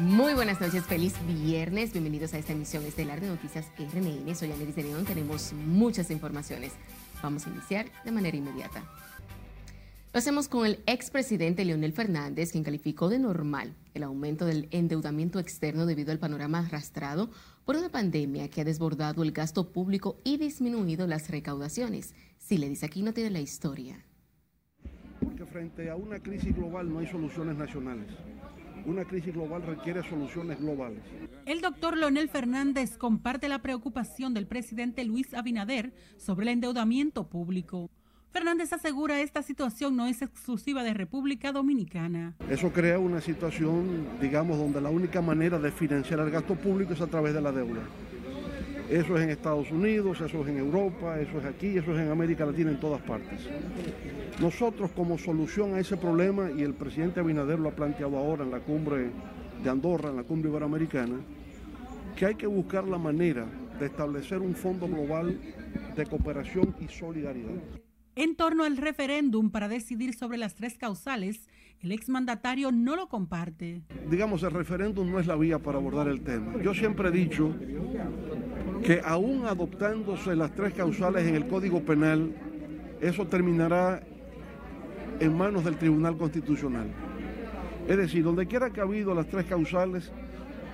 Muy buenas noches, feliz viernes. Bienvenidos a esta emisión estelar de Noticias RNN. Soy Anelis de León. Tenemos muchas informaciones. Vamos a iniciar de manera inmediata. Lo hacemos con el expresidente Leonel Fernández, quien calificó de normal el aumento del endeudamiento externo debido al panorama arrastrado por una pandemia que ha desbordado el gasto público y disminuido las recaudaciones. Si le dice aquí, no tiene la historia. Porque frente a una crisis global no hay soluciones nacionales. Una crisis global requiere soluciones globales. El doctor Leonel Fernández comparte la preocupación del presidente Luis Abinader sobre el endeudamiento público. Fernández asegura esta situación no es exclusiva de República Dominicana. Eso crea una situación, digamos, donde la única manera de financiar el gasto público es a través de la deuda. Eso es en Estados Unidos, eso es en Europa, eso es aquí, eso es en América Latina, en todas partes. Nosotros como solución a ese problema, y el presidente Abinader lo ha planteado ahora en la cumbre de Andorra, en la cumbre iberoamericana, que hay que buscar la manera de establecer un fondo global de cooperación y solidaridad. En torno al referéndum para decidir sobre las tres causales, el exmandatario no lo comparte. Digamos, el referéndum no es la vía para abordar el tema. Yo siempre he dicho que aún adoptándose las tres causales en el Código Penal, eso terminará en manos del Tribunal Constitucional. Es decir, donde quiera que ha habido las tres causales,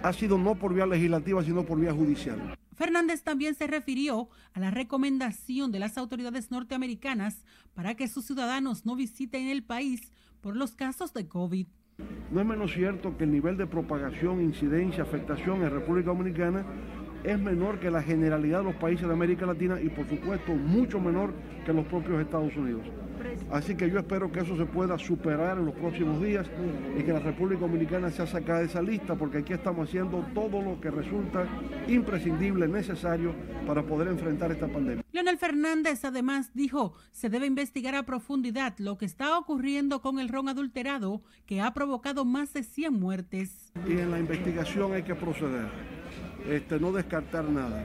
ha sido no por vía legislativa, sino por vía judicial. Fernández también se refirió a la recomendación de las autoridades norteamericanas para que sus ciudadanos no visiten el país por los casos de COVID. No es menos cierto que el nivel de propagación, incidencia, afectación en República Dominicana es menor que la generalidad de los países de América Latina y por supuesto mucho menor que los propios Estados Unidos. Así que yo espero que eso se pueda superar en los próximos días y que la República Dominicana sea sacada de esa lista porque aquí estamos haciendo todo lo que resulta imprescindible, necesario para poder enfrentar esta pandemia. Leonel Fernández además dijo, se debe investigar a profundidad lo que está ocurriendo con el ron adulterado que ha provocado más de 100 muertes. Y en la investigación hay que proceder este, no descartar nada.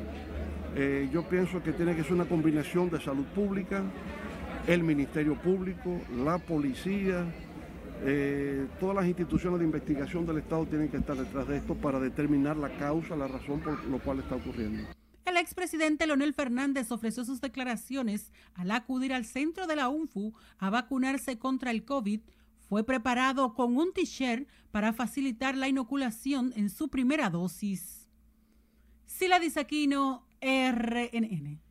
Eh, yo pienso que tiene que ser una combinación de salud pública, el Ministerio Público, la policía, eh, todas las instituciones de investigación del Estado tienen que estar detrás de esto para determinar la causa, la razón por lo cual está ocurriendo. El expresidente Leonel Fernández ofreció sus declaraciones al acudir al centro de la UNFU a vacunarse contra el COVID. Fue preparado con un t-shirt para facilitar la inoculación en su primera dosis. Sila Disaquino, RNN.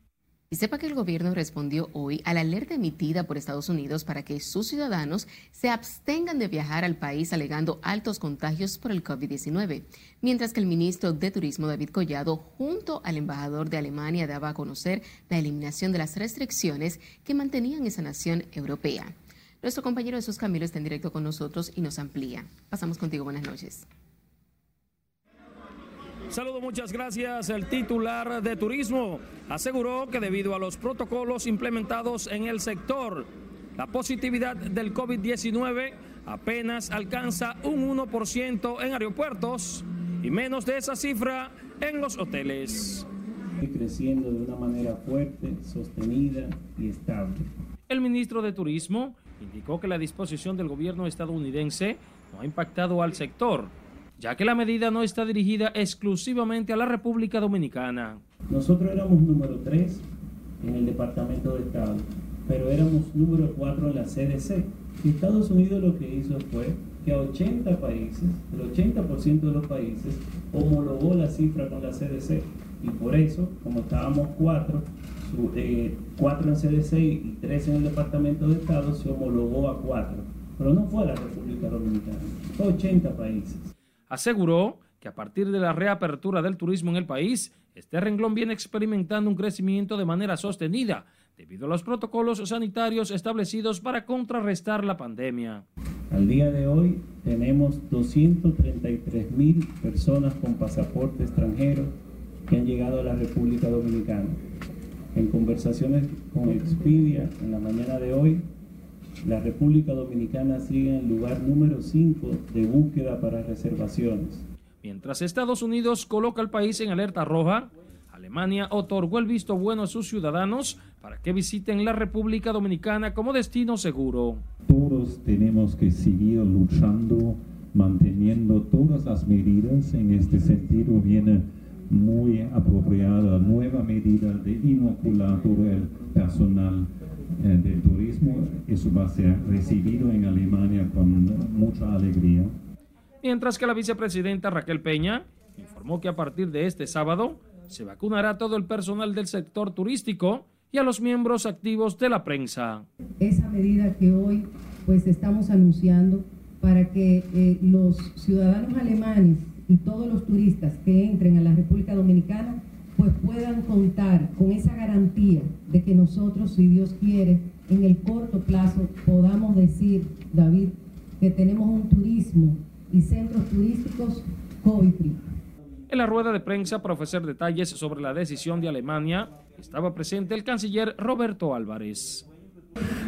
Y sepa que el gobierno respondió hoy a la alerta emitida por Estados Unidos para que sus ciudadanos se abstengan de viajar al país alegando altos contagios por el COVID-19, mientras que el ministro de Turismo David Collado junto al embajador de Alemania daba a conocer la eliminación de las restricciones que mantenían esa nación europea. Nuestro compañero Jesús Camilo está en directo con nosotros y nos amplía. Pasamos contigo, buenas noches. Saludo, muchas gracias. El titular de turismo aseguró que debido a los protocolos implementados en el sector, la positividad del COVID-19 apenas alcanza un 1% en aeropuertos y menos de esa cifra en los hoteles. Creciendo de una manera fuerte, sostenida y estable. El ministro de Turismo indicó que la disposición del gobierno estadounidense no ha impactado al sector ya que la medida no está dirigida exclusivamente a la República Dominicana. Nosotros éramos número 3 en el Departamento de Estado, pero éramos número 4 en la CDC. Y Estados Unidos lo que hizo fue que a 80 países, el 80% de los países, homologó la cifra con la CDC. Y por eso, como estábamos 4, 4 eh, en CDC y 3 en el Departamento de Estado, se homologó a 4. Pero no fue a la República Dominicana, fue a 80 países. Aseguró que a partir de la reapertura del turismo en el país, este renglón viene experimentando un crecimiento de manera sostenida debido a los protocolos sanitarios establecidos para contrarrestar la pandemia. Al día de hoy tenemos 233 mil personas con pasaporte extranjero que han llegado a la República Dominicana. En conversaciones con Expedia en la mañana de hoy, la República Dominicana sigue en el lugar número 5 de búsqueda para reservaciones. Mientras Estados Unidos coloca al país en alerta roja, Alemania otorgó el visto bueno a sus ciudadanos para que visiten la República Dominicana como destino seguro. Todos tenemos que seguir luchando manteniendo todas las medidas. En este sentido viene muy apropiada nueva medida de inocular todo el personal del turismo. Eso va a ser recibido en Alemania con mucha alegría. Mientras que la vicepresidenta Raquel Peña informó que a partir de este sábado se vacunará a todo el personal del sector turístico y a los miembros activos de la prensa. Esa medida que hoy pues estamos anunciando para que eh, los ciudadanos alemanes y todos los turistas que entren a la República Dominicana pues puedan contar con esa garantía de que nosotros, si Dios quiere, en el corto plazo podamos decir, David, que tenemos un turismo y centros turísticos COVID free. En la rueda de prensa para ofrecer detalles sobre la decisión de Alemania, estaba presente el canciller Roberto Álvarez.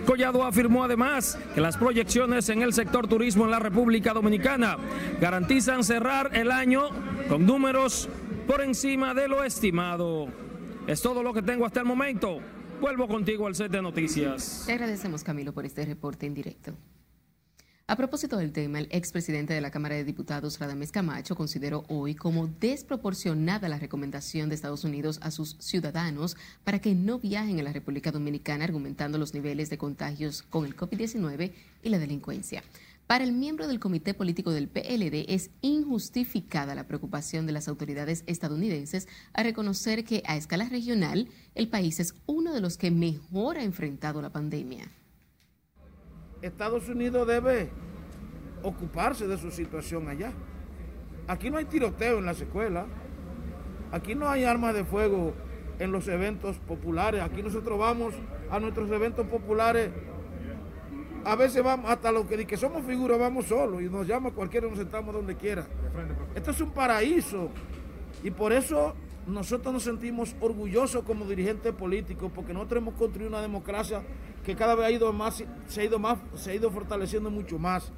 Collado afirmó además que las proyecciones en el sector turismo en la República Dominicana garantizan cerrar el año con números por encima de lo estimado. Es todo lo que tengo hasta el momento. Vuelvo contigo al set de noticias. Te agradecemos, Camilo, por este reporte en directo. A propósito del tema, el expresidente de la Cámara de Diputados, Radamés Camacho, consideró hoy como desproporcionada la recomendación de Estados Unidos a sus ciudadanos para que no viajen a la República Dominicana, argumentando los niveles de contagios con el COVID-19 y la delincuencia. Para el miembro del Comité Político del PLD es injustificada la preocupación de las autoridades estadounidenses a reconocer que a escala regional el país es uno de los que mejor ha enfrentado la pandemia. Estados Unidos debe ocuparse de su situación allá. Aquí no hay tiroteo en las escuelas, aquí no hay armas de fuego en los eventos populares, aquí nosotros vamos a nuestros eventos populares, a veces vamos hasta lo que, que somos figuras, vamos solos y nos llama cualquiera, nos sentamos donde quiera. Esto es un paraíso y por eso nosotros nos sentimos orgullosos como dirigentes políticos porque nosotros hemos construido una democracia que cada vez ha ido más, se ha ido más, se ha ido fortaleciendo mucho más.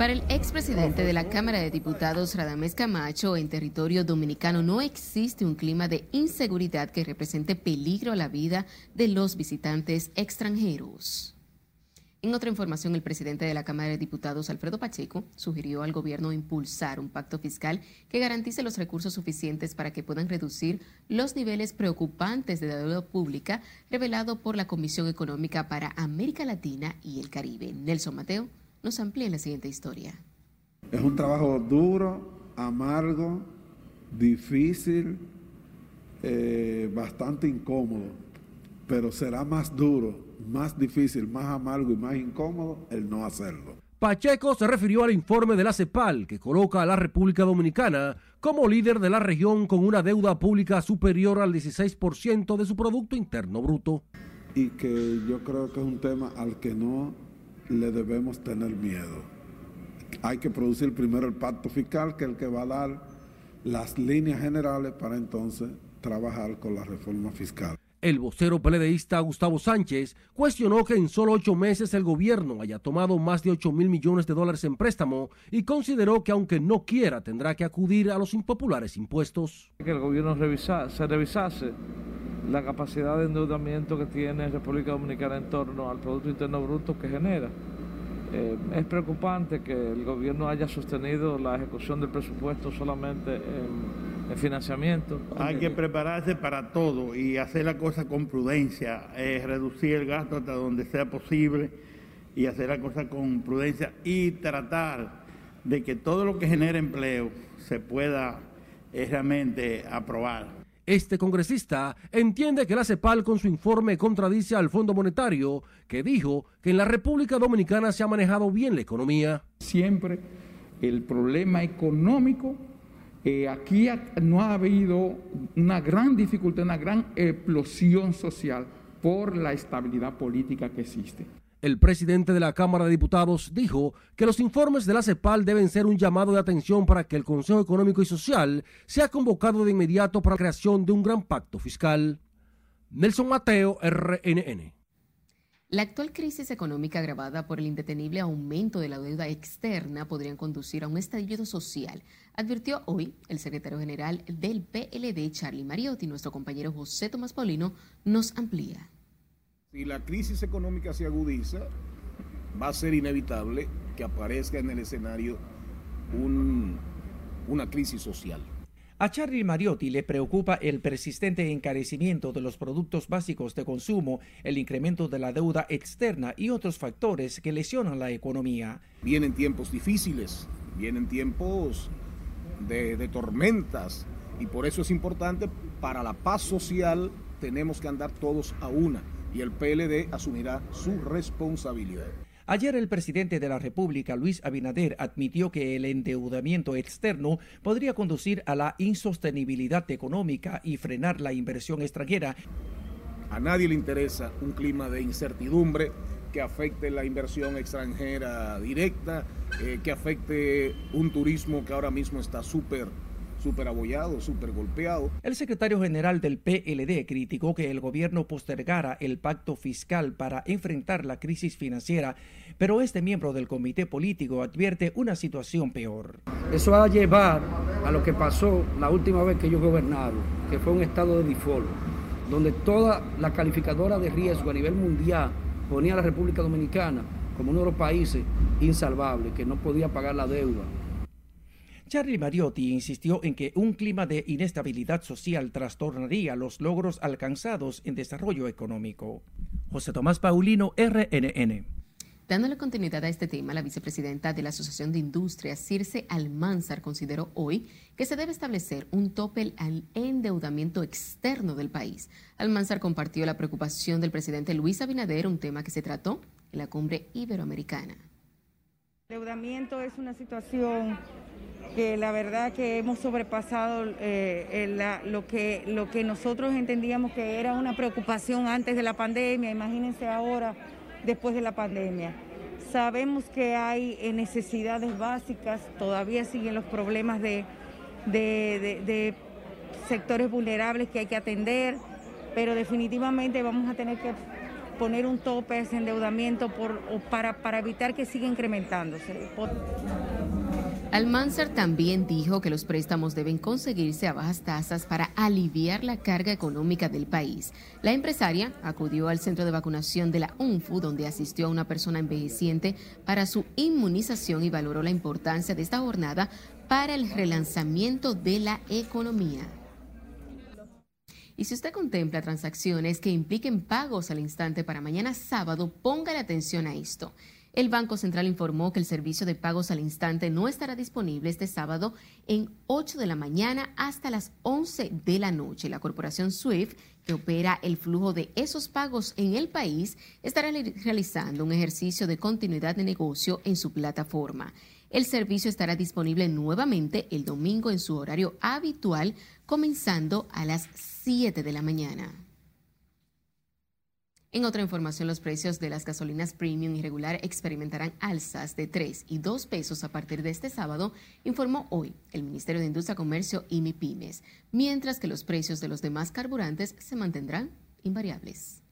Para el expresidente de la Cámara de Diputados, Radamés Camacho, en territorio dominicano no existe un clima de inseguridad que represente peligro a la vida de los visitantes extranjeros. En otra información, el presidente de la Cámara de Diputados, Alfredo Pacheco, sugirió al gobierno impulsar un pacto fiscal que garantice los recursos suficientes para que puedan reducir los niveles preocupantes de deuda pública revelado por la Comisión Económica para América Latina y el Caribe. Nelson Mateo nos amplía en la siguiente historia. Es un trabajo duro, amargo, difícil, eh, bastante incómodo, pero será más duro más difícil, más amargo y más incómodo el no hacerlo. Pacheco se refirió al informe de la CEPAL que coloca a la República Dominicana como líder de la región con una deuda pública superior al 16% de su Producto Interno Bruto. Y que yo creo que es un tema al que no le debemos tener miedo. Hay que producir primero el pacto fiscal, que es el que va a dar las líneas generales para entonces trabajar con la reforma fiscal. El vocero peledeísta Gustavo Sánchez cuestionó que en solo ocho meses el gobierno haya tomado más de 8 mil millones de dólares en préstamo y consideró que aunque no quiera tendrá que acudir a los impopulares impuestos. Que el gobierno se revisase la capacidad de endeudamiento que tiene República Dominicana en torno al Producto Interno Bruto que genera. Eh, es preocupante que el gobierno haya sostenido la ejecución del presupuesto solamente en financiamiento. Hay que prepararse para todo y hacer la cosa con prudencia, eh, reducir el gasto hasta donde sea posible y hacer la cosa con prudencia y tratar de que todo lo que genere empleo se pueda eh, realmente aprobar. Este congresista entiende que la CEPAL con su informe contradice al Fondo Monetario, que dijo que en la República Dominicana se ha manejado bien la economía. Siempre el problema económico eh, aquí no ha habido una gran dificultad, una gran explosión social por la estabilidad política que existe. El presidente de la Cámara de Diputados dijo que los informes de la CEPAL deben ser un llamado de atención para que el Consejo Económico y Social sea convocado de inmediato para la creación de un gran pacto fiscal. Nelson Mateo, RNN. La actual crisis económica agravada por el indetenible aumento de la deuda externa podrían conducir a un estallido social, advirtió hoy el secretario general del PLD, Charlie Mariotti. Nuestro compañero José Tomás Paulino nos amplía. Si la crisis económica se agudiza, va a ser inevitable que aparezca en el escenario una crisis social. A Charlie Mariotti le preocupa el persistente encarecimiento de los productos básicos de consumo, el incremento de la deuda externa y otros factores que lesionan la economía. Vienen tiempos difíciles, vienen tiempos de, de tormentas y por eso es importante para la paz social tenemos que andar todos a una y el PLD asumirá su responsabilidad. Ayer el presidente de la República, Luis Abinader, admitió que el endeudamiento externo podría conducir a la insostenibilidad económica y frenar la inversión extranjera. A nadie le interesa un clima de incertidumbre que afecte la inversión extranjera directa, eh, que afecte un turismo que ahora mismo está súper súper abollado, súper golpeado. El secretario general del PLD criticó que el gobierno postergara el pacto fiscal para enfrentar la crisis financiera, pero este miembro del comité político advierte una situación peor. Eso va a llevar a lo que pasó la última vez que ellos gobernaron, que fue un estado de default, donde toda la calificadora de riesgo a nivel mundial ponía a la República Dominicana como uno de los países insalvables, que no podía pagar la deuda, Charlie Mariotti insistió en que un clima de inestabilidad social trastornaría los logros alcanzados en desarrollo económico. José Tomás Paulino, RNN. Dándole continuidad a este tema, la vicepresidenta de la Asociación de Industrias, Circe Almanzar, consideró hoy que se debe establecer un tope al endeudamiento externo del país. Almanzar compartió la preocupación del presidente Luis Abinader, un tema que se trató en la cumbre iberoamericana. El endeudamiento es una situación que la verdad que hemos sobrepasado eh, lo, que, lo que nosotros entendíamos que era una preocupación antes de la pandemia, imagínense ahora después de la pandemia. Sabemos que hay eh, necesidades básicas, todavía siguen los problemas de, de sectores vulnerables que hay que atender, pero definitivamente vamos a tener que poner un tope a ese endeudamiento por, para, para evitar que siga incrementándose. Almanzar también dijo que los préstamos deben conseguirse a bajas tasas para aliviar la carga económica del país. La empresaria acudió al centro de vacunación de la UNFU, donde asistió a una persona envejeciente para su inmunización y valoró la importancia de esta jornada para el relanzamiento de la economía. Y si usted contempla transacciones que impliquen pagos al instante para mañana sábado, póngale atención a esto. El Banco Central informó que el servicio de pagos al instante no estará disponible este sábado en 8 de la mañana hasta las 11 de la noche. La corporación SWIFT, que opera el flujo de esos pagos en el país, estará realizando un ejercicio de continuidad de negocio en su plataforma. El servicio estará disponible nuevamente el domingo en su horario habitual, comenzando a las 7 de la mañana. En otra información, los precios de las gasolinas premium y regular experimentarán alzas de 3 y 2 pesos a partir de este sábado, informó hoy el Ministerio de Industria, Comercio y MIPIMES, mientras que los precios de los demás carburantes se mantendrán invariables.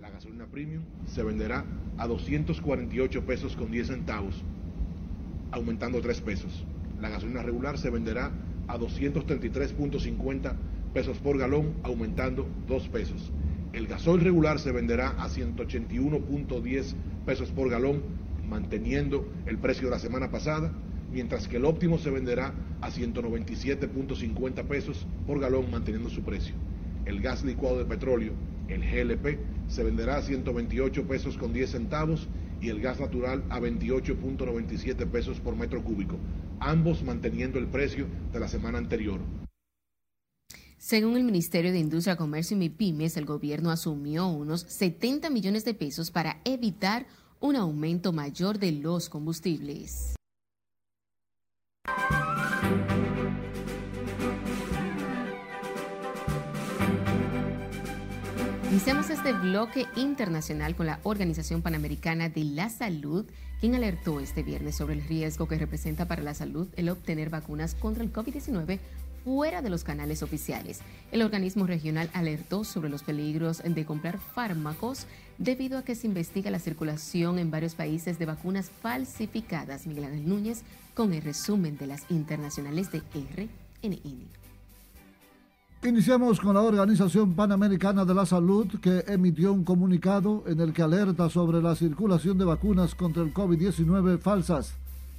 La gasolina premium se venderá a 248 pesos con 10 centavos, aumentando 3 pesos. La gasolina regular se venderá a 233.50 pesos por galón, aumentando 2 pesos. El gasoil regular se venderá a 181.10 pesos por galón, manteniendo el precio de la semana pasada, mientras que el óptimo se venderá a 197.50 pesos por galón, manteniendo su precio. El gas licuado de petróleo, el GLP, se venderá a 128 pesos con 10 centavos y el gas natural a 28.97 pesos por metro cúbico, ambos manteniendo el precio de la semana anterior. Según el Ministerio de Industria, Comercio y MIPIMES, el gobierno asumió unos 70 millones de pesos para evitar un aumento mayor de los combustibles. Iniciamos este bloque internacional con la Organización Panamericana de la Salud, quien alertó este viernes sobre el riesgo que representa para la salud el obtener vacunas contra el COVID-19 fuera de los canales oficiales. El organismo regional alertó sobre los peligros de comprar fármacos debido a que se investiga la circulación en varios países de vacunas falsificadas. Miguel Ángel Núñez con el resumen de las internacionales de RNN. Iniciamos con la Organización Panamericana de la Salud que emitió un comunicado en el que alerta sobre la circulación de vacunas contra el COVID-19 falsas.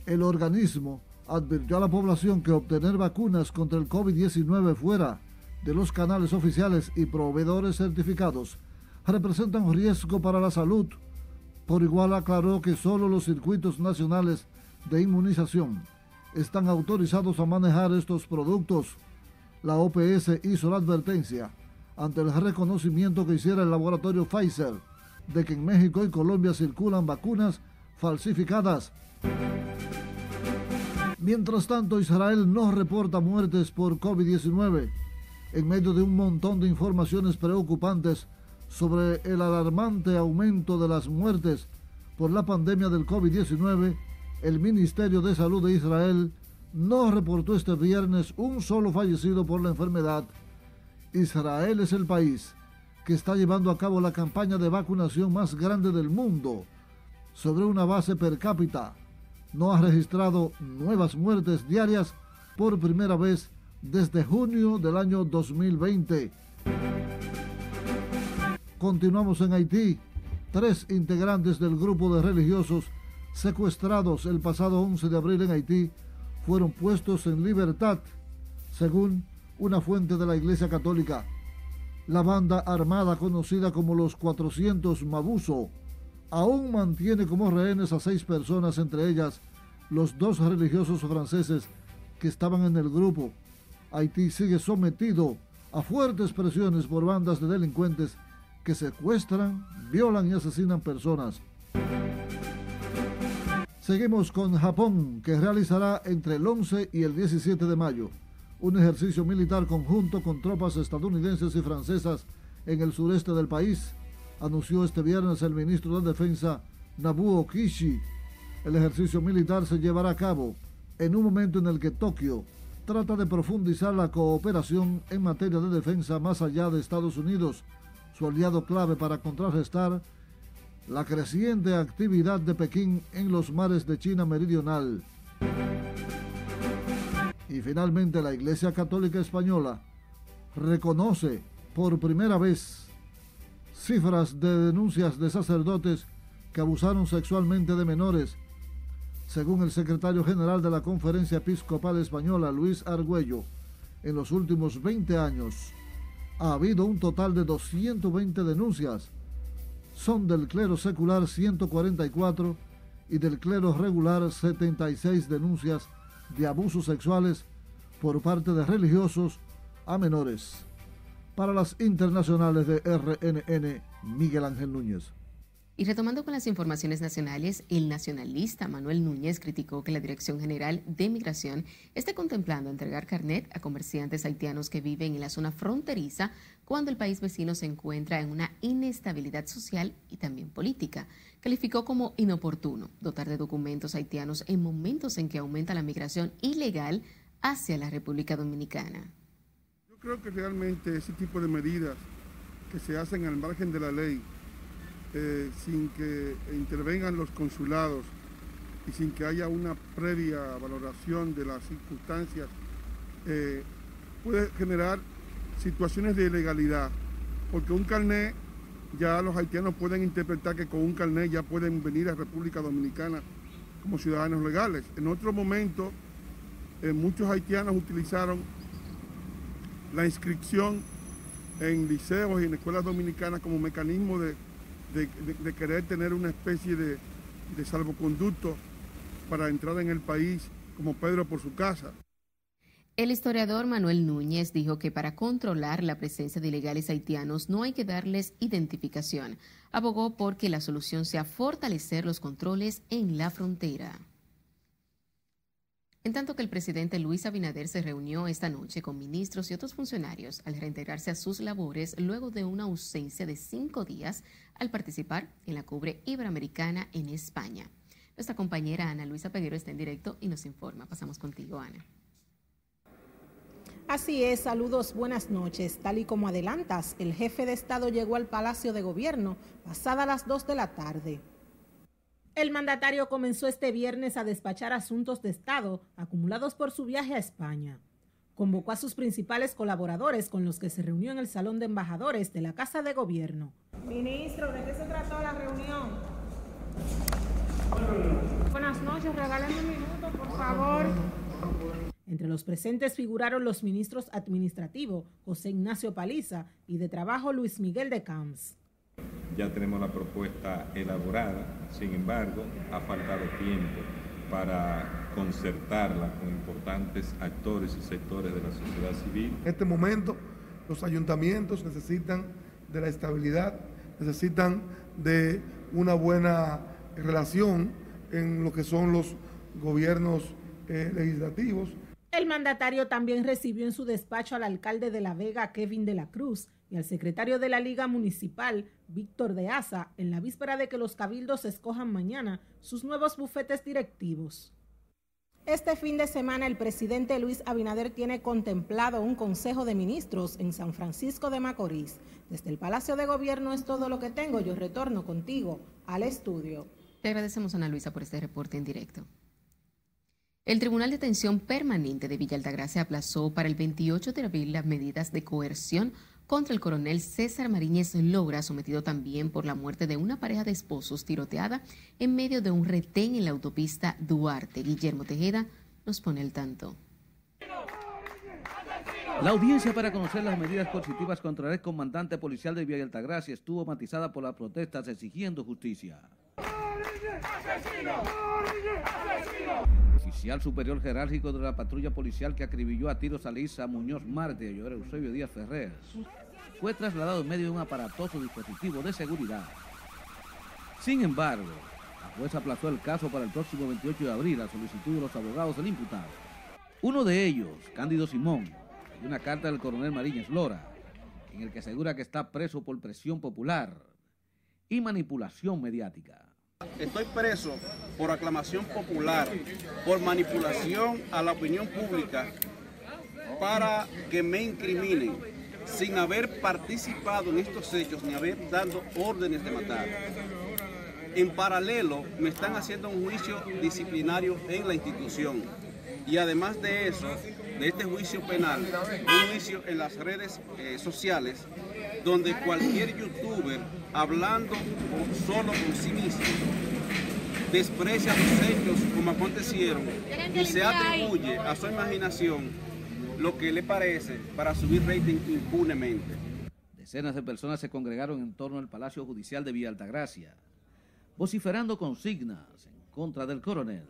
El organismo advirtió a la población que obtener vacunas contra el COVID-19 fuera de los canales oficiales y proveedores certificados representa un riesgo para la salud. Por igual aclaró que solo los circuitos nacionales de inmunización están autorizados a manejar estos productos la OPS hizo la advertencia ante el reconocimiento que hiciera el laboratorio Pfizer de que en México y Colombia circulan vacunas falsificadas. Mientras tanto, Israel no reporta muertes por COVID-19 en medio de un montón de informaciones preocupantes sobre el alarmante aumento de las muertes por la pandemia del COVID-19, el Ministerio de Salud de Israel no reportó este viernes un solo fallecido por la enfermedad. Israel es el país que está llevando a cabo la campaña de vacunación más grande del mundo sobre una base per cápita. No ha registrado nuevas muertes diarias por primera vez desde junio del año 2020. Continuamos en Haití. Tres integrantes del grupo de religiosos secuestrados el pasado 11 de abril en Haití fueron puestos en libertad, según una fuente de la Iglesia Católica. La banda armada conocida como los 400 Mabuso aún mantiene como rehenes a seis personas, entre ellas los dos religiosos franceses que estaban en el grupo. Haití sigue sometido a fuertes presiones por bandas de delincuentes que secuestran, violan y asesinan personas. Seguimos con Japón, que realizará entre el 11 y el 17 de mayo un ejercicio militar conjunto con tropas estadounidenses y francesas en el sureste del país, anunció este viernes el ministro de Defensa Nabuo Kishi. El ejercicio militar se llevará a cabo en un momento en el que Tokio trata de profundizar la cooperación en materia de defensa más allá de Estados Unidos, su aliado clave para contrarrestar la creciente actividad de Pekín en los mares de China Meridional. Y finalmente la Iglesia Católica Española reconoce por primera vez cifras de denuncias de sacerdotes que abusaron sexualmente de menores. Según el secretario general de la Conferencia Episcopal Española, Luis Argüello, en los últimos 20 años ha habido un total de 220 denuncias son del clero secular 144 y del clero regular 76 denuncias de abusos sexuales por parte de religiosos a menores. Para las internacionales de RNN, Miguel Ángel Núñez. Y retomando con las informaciones nacionales, el nacionalista Manuel Núñez criticó que la Dirección General de Migración esté contemplando entregar carnet a comerciantes haitianos que viven en la zona fronteriza cuando el país vecino se encuentra en una inestabilidad social y también política. Calificó como inoportuno dotar de documentos haitianos en momentos en que aumenta la migración ilegal hacia la República Dominicana. Creo que realmente ese tipo de medidas que se hacen al margen de la ley eh, sin que intervengan los consulados y sin que haya una previa valoración de las circunstancias, eh, puede generar situaciones de ilegalidad, porque un carnet, ya los haitianos pueden interpretar que con un carnet ya pueden venir a República Dominicana como ciudadanos legales. En otro momento, eh, muchos haitianos utilizaron la inscripción en liceos y en escuelas dominicanas como mecanismo de de, querer tener una especie de, de salvoconducto para entrar en el país como Pedro por su casa. El historiador Manuel Núñez dijo que para controlar la presencia de ilegales haitianos no hay que darles identificación. Abogó porque la solución sea fortalecer los controles en la frontera. En tanto que el presidente Luis Abinader se reunió esta noche con ministros y otros funcionarios al reintegrarse a sus labores luego de una ausencia de cinco días al participar en la cubre iberoamericana en España. Nuestra compañera Ana Luisa Peguero está en directo y nos informa. Pasamos contigo, Ana. Así es, saludos, buenas noches. Tal y como adelantas, el jefe de Estado llegó al Palacio de Gobierno pasada las 2 de la tarde. El mandatario comenzó este viernes a despachar asuntos de Estado acumulados por su viaje a España. convocó a sus principales colaboradores con los que se reunió en el Salón de Embajadores de la Casa de Gobierno. Ministro, ¿de qué se trató la reunión? Buenas noches, regálenme un minuto, por favor. Entre los presentes figuraron los ministros administrativos José Ignacio Paliza y de Trabajo Luis Miguel de Camps. Ya tenemos la propuesta elaborada, sin embargo, ha faltado tiempo para concertarla con importantes actores y sectores de la sociedad civil. En este momento, los ayuntamientos necesitan de la estabilidad, necesitan de una buena relación en lo que son los gobiernos eh, legislativos. El mandatario también recibió en su despacho al alcalde de La Vega, Kevin de la Cruz, y al secretario de la Liga Municipal, Víctor de Asa, en la víspera de que los cabildos escojan mañana sus nuevos bufetes directivos. Este fin de semana el presidente Luis Abinader tiene contemplado un consejo de ministros en San Francisco de Macorís. Desde el Palacio de Gobierno es todo lo que tengo. Yo retorno contigo al estudio. Te agradecemos, Ana Luisa, por este reporte en directo. El Tribunal de Atención Permanente de Villa Altagracia aplazó para el 28 de abril las medidas de coerción contra el coronel César Mariñez Logra, sometido también por la muerte de una pareja de esposos tiroteada en medio de un retén en la autopista Duarte. Guillermo Tejeda nos pone el tanto. La audiencia para conocer las medidas coercitivas contra el comandante policial de Villa Altagracia estuvo matizada por las protestas exigiendo justicia. Oficial superior jerárquico de la patrulla policial que acribilló a tiros a Lisa Muñoz Marte y a Eusebio Díaz Ferrer fue trasladado en medio de un aparatoso dispositivo de seguridad. Sin embargo, la jueza aplazó el caso para el próximo 28 de abril a solicitud de los abogados del imputado. Uno de ellos, Cándido Simón, y una carta del coronel Mariñez Lora, en el que asegura que está preso por presión popular y manipulación mediática. Estoy preso por aclamación popular, por manipulación a la opinión pública para que me incriminen sin haber participado en estos hechos ni haber dado órdenes de matar. En paralelo me están haciendo un juicio disciplinario en la institución y además de eso, de este juicio penal, un juicio en las redes eh, sociales donde cualquier youtuber hablando solo por sí mismo desprecia los hechos como acontecieron y se atribuye a su imaginación lo que le parece para subir rating impunemente. Decenas de personas se congregaron en torno al Palacio Judicial de Villa Altagracia, vociferando consignas en contra del coronel.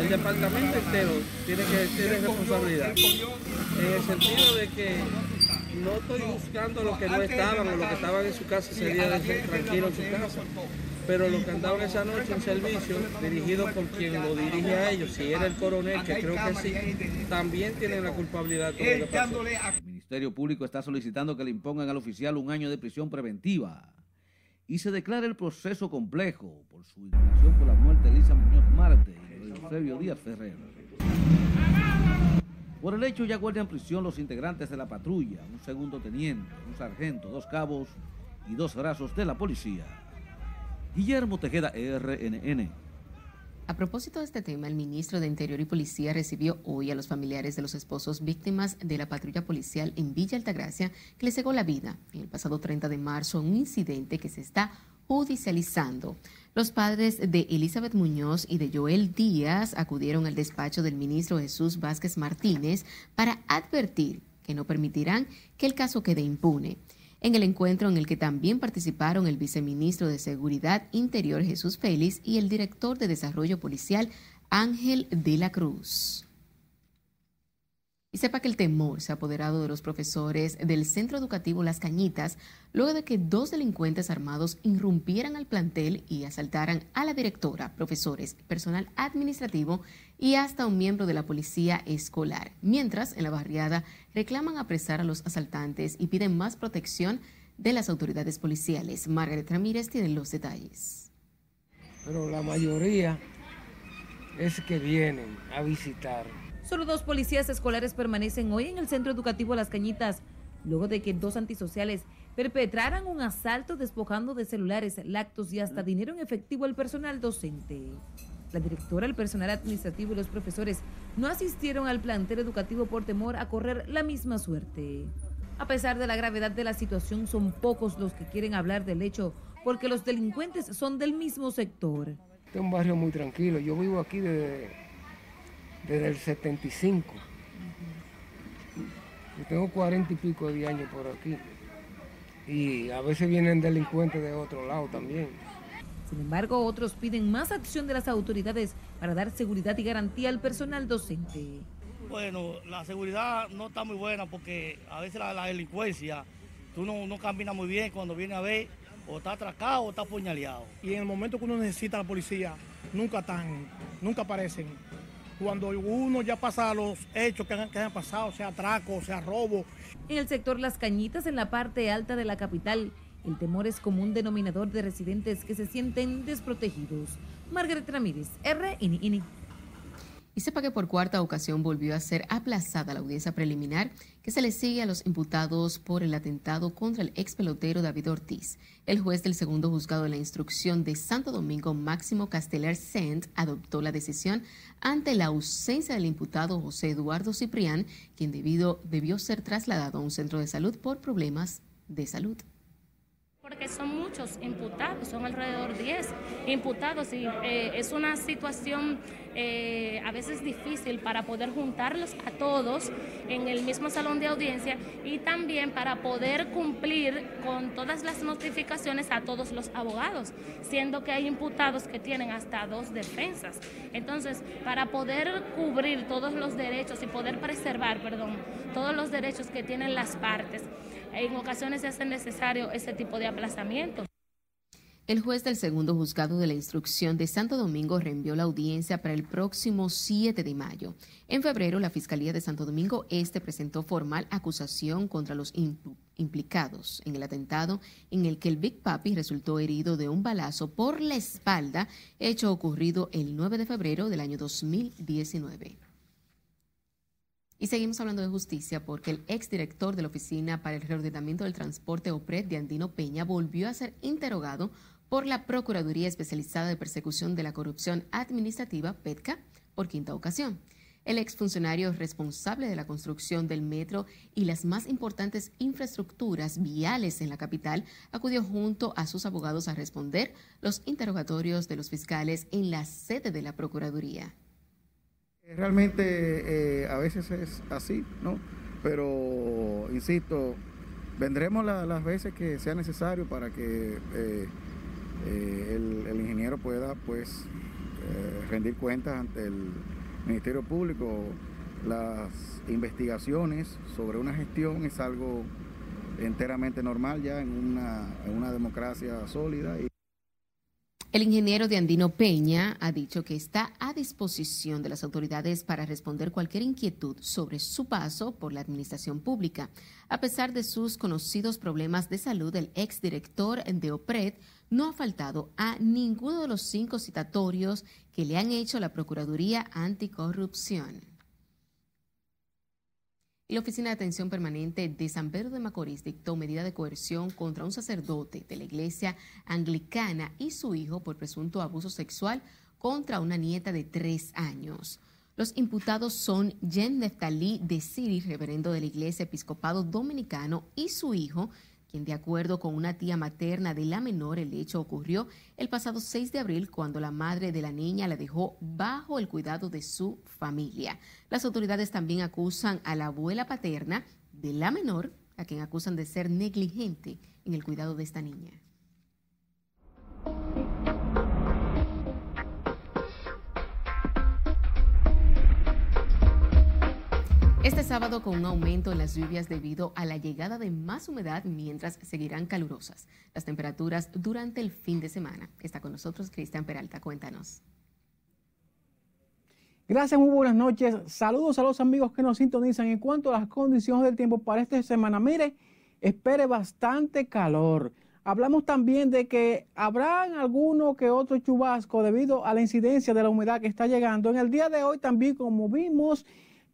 El departamento entero tiene que tener responsabilidad, en el sentido de que no estoy buscando lo que no estaban o lo que estaban en su casa sería de tranquilo en su casa. Pero los que andaban esa noche en servicio, dirigido por quien lo dirige a ellos, si era el coronel, que creo que sí, también tienen la culpabilidad. El Ministerio Público está solicitando que le impongan al oficial un año de prisión preventiva y se declare el proceso complejo por su indignación por la muerte de Elisa Muñoz Marte Eusebio Díaz Ferrer. Por el hecho ya guardan prisión los integrantes de la patrulla, un segundo teniente, un sargento, dos cabos y dos brazos de la policía. Guillermo Tejeda, RNN. A propósito de este tema, el ministro de Interior y Policía recibió hoy a los familiares de los esposos víctimas de la patrulla policial en Villa Altagracia que le cegó la vida en el pasado 30 de marzo un incidente que se está judicializando. Los padres de Elizabeth Muñoz y de Joel Díaz acudieron al despacho del ministro Jesús Vázquez Martínez para advertir que no permitirán que el caso quede impune en el encuentro en el que también participaron el viceministro de Seguridad Interior Jesús Félix y el director de Desarrollo Policial Ángel de la Cruz. Y sepa que el temor se ha apoderado de los profesores del centro educativo Las Cañitas luego de que dos delincuentes armados irrumpieran al plantel y asaltaran a la directora, profesores, personal administrativo y hasta un miembro de la policía escolar. Mientras, en la barriada reclaman apresar a los asaltantes y piden más protección de las autoridades policiales. Margaret Ramírez tiene los detalles. Pero la mayoría es que vienen a visitar Solo dos policías escolares permanecen hoy en el centro educativo Las Cañitas, luego de que dos antisociales perpetraran un asalto despojando de celulares, lactos y hasta dinero en efectivo al personal docente. La directora, el personal administrativo y los profesores no asistieron al plantel educativo por temor a correr la misma suerte. A pesar de la gravedad de la situación, son pocos los que quieren hablar del hecho porque los delincuentes son del mismo sector. Este es un barrio muy tranquilo. Yo vivo aquí desde, desde el 75. Yo tengo cuarenta y pico de años por aquí. Y a veces vienen delincuentes de otro lado también. Sin embargo, otros piden más acción de las autoridades para dar seguridad y garantía al personal docente. Bueno, la seguridad no está muy buena porque a veces la, la delincuencia, tú no, no caminas muy bien cuando viene a ver o está atracado o está apuñaleado. Y en el momento que uno necesita a la policía, nunca están, nunca aparecen. Cuando uno ya pasa los hechos que han, que han pasado, sea atraco, sea robo. En el sector Las Cañitas, en la parte alta de la capital, el temor es como un denominador de residentes que se sienten desprotegidos. Margaret Ramírez, RNN. Y sepa que por cuarta ocasión volvió a ser aplazada la audiencia preliminar que se le sigue a los imputados por el atentado contra el ex pelotero David Ortiz. El juez del segundo juzgado de la instrucción de Santo Domingo, Máximo Castelar Sent, adoptó la decisión ante la ausencia del imputado José Eduardo Ciprián, quien debido, debió ser trasladado a un centro de salud por problemas de salud porque son muchos imputados, son alrededor de 10 imputados y eh, es una situación eh, a veces difícil para poder juntarlos a todos en el mismo salón de audiencia y también para poder cumplir con todas las notificaciones a todos los abogados, siendo que hay imputados que tienen hasta dos defensas. Entonces, para poder cubrir todos los derechos y poder preservar, perdón, todos los derechos que tienen las partes, en ocasiones se hace necesario ese tipo de aplazamiento. El juez del segundo juzgado de la instrucción de Santo Domingo reenvió la audiencia para el próximo 7 de mayo. En febrero, la Fiscalía de Santo Domingo Este presentó formal acusación contra los implicados en el atentado en el que el Big Papi resultó herido de un balazo por la espalda, hecho ocurrido el 9 de febrero del año 2019. Y seguimos hablando de justicia porque el exdirector de la Oficina para el Reordenamiento del Transporte OPRED de Andino Peña volvió a ser interrogado por la Procuraduría Especializada de Persecución de la Corrupción Administrativa, PETCA, por quinta ocasión. El exfuncionario responsable de la construcción del metro y las más importantes infraestructuras viales en la capital acudió junto a sus abogados a responder los interrogatorios de los fiscales en la sede de la Procuraduría. Realmente eh, a veces es así, ¿no? Pero, insisto, vendremos las veces que sea necesario para que eh, eh, el, ingeniero pueda, pues, rendir cuentas ante el Ministerio Público. Las investigaciones sobre una gestión es algo enteramente normal ya en una, en una democracia sólida. Y el ingeniero de Andino Peña ha dicho que está a disposición de las autoridades para responder cualquier inquietud sobre su paso por la administración pública. A pesar de sus conocidos problemas de salud, el exdirector de OPRED no ha faltado a ninguno de los cinco citatorios que le han hecho la Procuraduría Anticorrupción. La Oficina de Atención Permanente de San Pedro de Macorís dictó medida de coerción contra un sacerdote de la iglesia anglicana y su hijo por presunto abuso sexual contra una nieta de tres años. Los imputados son Jen Neftalí de Siri, reverendo de la Iglesia Episcopado Dominicano, y su hijo, de acuerdo con una tía materna de la menor, el hecho ocurrió el pasado 6 de abril cuando la madre de la niña la dejó bajo el cuidado de su familia. Las autoridades también acusan a la abuela paterna de la menor, a quien acusan de ser negligente en el cuidado de esta niña. Este sábado con un aumento en las lluvias debido a la llegada de más humedad mientras seguirán calurosas las temperaturas durante el fin de semana. Está con nosotros Cristian Peralta, cuéntanos. Gracias, muy buenas noches. Saludos a los amigos que nos sintonizan. En cuanto a las condiciones del tiempo para esta semana, mire, espere bastante calor. Hablamos también de que habrán alguno que otro chubasco debido a la incidencia de la humedad que está llegando. En el día de hoy también, como vimos,